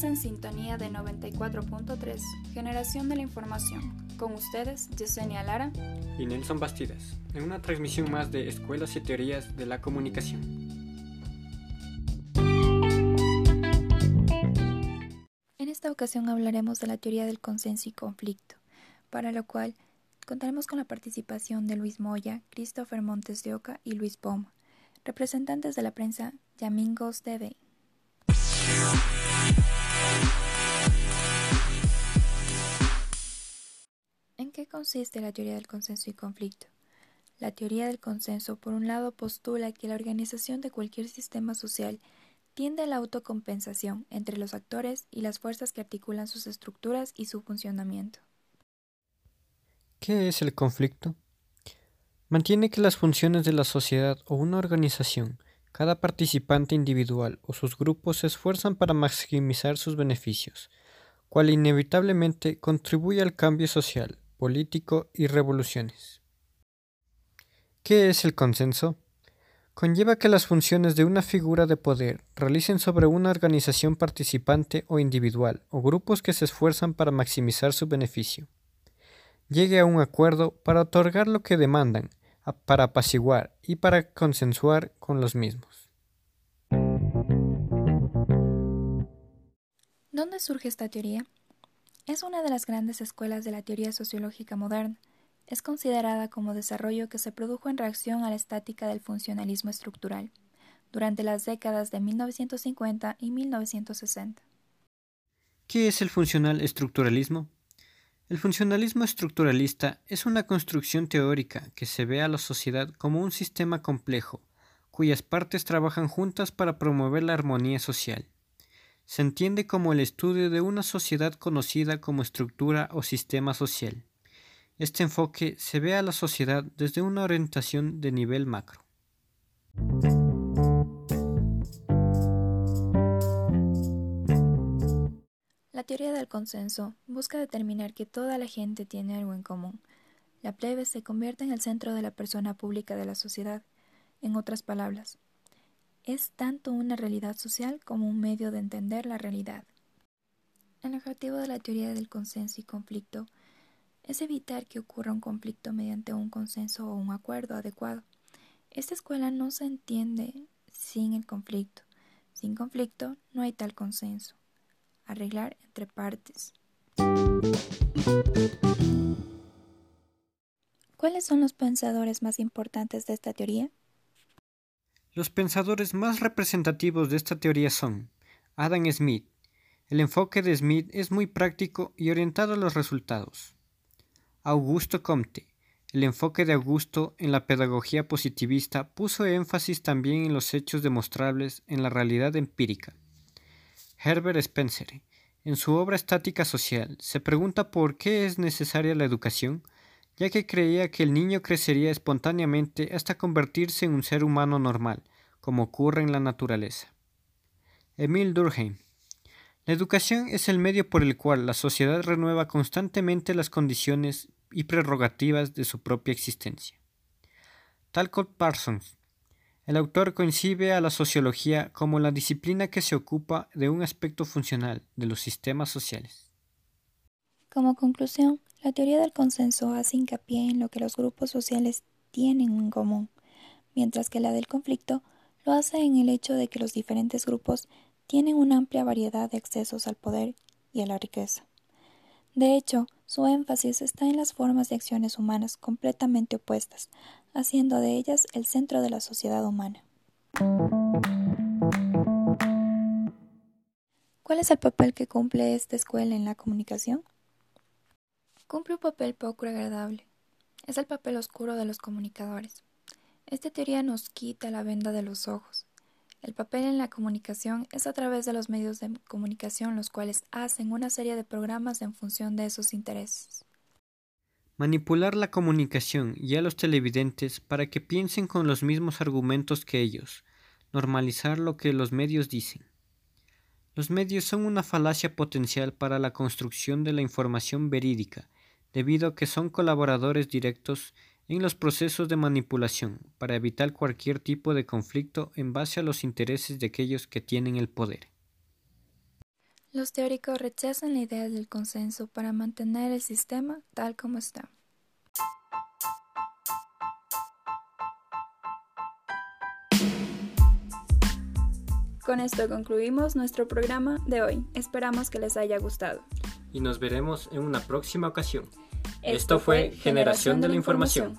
Estás en sintonía de 94.3, Generación de la Información. Con ustedes, Yesenia Lara y Nelson Bastidas, en una transmisión más de Escuelas y Teorías de la Comunicación. En esta ocasión hablaremos de la teoría del consenso y conflicto, para lo cual contaremos con la participación de Luis Moya, Christopher Montes de Oca y Luis Poma, representantes de la prensa Yamingos TV. Consiste la teoría del consenso y conflicto? La teoría del consenso, por un lado, postula que la organización de cualquier sistema social tiende a la autocompensación entre los actores y las fuerzas que articulan sus estructuras y su funcionamiento. ¿Qué es el conflicto? Mantiene que las funciones de la sociedad o una organización, cada participante individual o sus grupos se esfuerzan para maximizar sus beneficios, cual inevitablemente contribuye al cambio social, político y revoluciones. ¿Qué es el consenso? Conlleva que las funciones de una figura de poder realicen sobre una organización participante o individual o grupos que se esfuerzan para maximizar su beneficio. Llegue a un acuerdo para otorgar lo que demandan, para apaciguar y para consensuar con los mismos. ¿Dónde surge esta teoría? Es una de las grandes escuelas de la teoría sociológica moderna. Es considerada como desarrollo que se produjo en reacción a la estática del funcionalismo estructural durante las décadas de 1950 y 1960. ¿Qué es el funcional estructuralismo? El funcionalismo estructuralista es una construcción teórica que se ve a la sociedad como un sistema complejo, cuyas partes trabajan juntas para promover la armonía social se entiende como el estudio de una sociedad conocida como estructura o sistema social. Este enfoque se ve a la sociedad desde una orientación de nivel macro. La teoría del consenso busca determinar que toda la gente tiene algo en común. La plebe se convierte en el centro de la persona pública de la sociedad. En otras palabras, es tanto una realidad social como un medio de entender la realidad. El objetivo de la teoría del consenso y conflicto es evitar que ocurra un conflicto mediante un consenso o un acuerdo adecuado. Esta escuela no se entiende sin el conflicto. Sin conflicto no hay tal consenso. Arreglar entre partes. ¿Cuáles son los pensadores más importantes de esta teoría? Los pensadores más representativos de esta teoría son Adam Smith. El enfoque de Smith es muy práctico y orientado a los resultados. Augusto Comte. El enfoque de Augusto en la pedagogía positivista puso énfasis también en los hechos demostrables en la realidad empírica. Herbert Spencer. En su obra Estática Social se pregunta por qué es necesaria la educación ya que creía que el niño crecería espontáneamente hasta convertirse en un ser humano normal, como ocurre en la naturaleza. Emil Durkheim La educación es el medio por el cual la sociedad renueva constantemente las condiciones y prerrogativas de su propia existencia. Talcott Parsons el autor concibe a la sociología como la disciplina que se ocupa de un aspecto funcional de los sistemas sociales. Como conclusión, la teoría del consenso hace hincapié en lo que los grupos sociales tienen en común, mientras que la del conflicto lo hace en el hecho de que los diferentes grupos tienen una amplia variedad de accesos al poder y a la riqueza. De hecho, su énfasis está en las formas de acciones humanas completamente opuestas, haciendo de ellas el centro de la sociedad humana. ¿Cuál es el papel que cumple esta escuela en la comunicación? Cumple un papel poco agradable. Es el papel oscuro de los comunicadores. Esta teoría nos quita la venda de los ojos. El papel en la comunicación es a través de los medios de comunicación los cuales hacen una serie de programas en función de esos intereses. Manipular la comunicación y a los televidentes para que piensen con los mismos argumentos que ellos. Normalizar lo que los medios dicen. Los medios son una falacia potencial para la construcción de la información verídica debido a que son colaboradores directos en los procesos de manipulación para evitar cualquier tipo de conflicto en base a los intereses de aquellos que tienen el poder. Los teóricos rechazan la idea del consenso para mantener el sistema tal como está. Con esto concluimos nuestro programa de hoy. Esperamos que les haya gustado. Y nos veremos en una próxima ocasión. Esto, fue Generación de la Información.